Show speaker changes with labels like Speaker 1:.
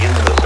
Speaker 1: in the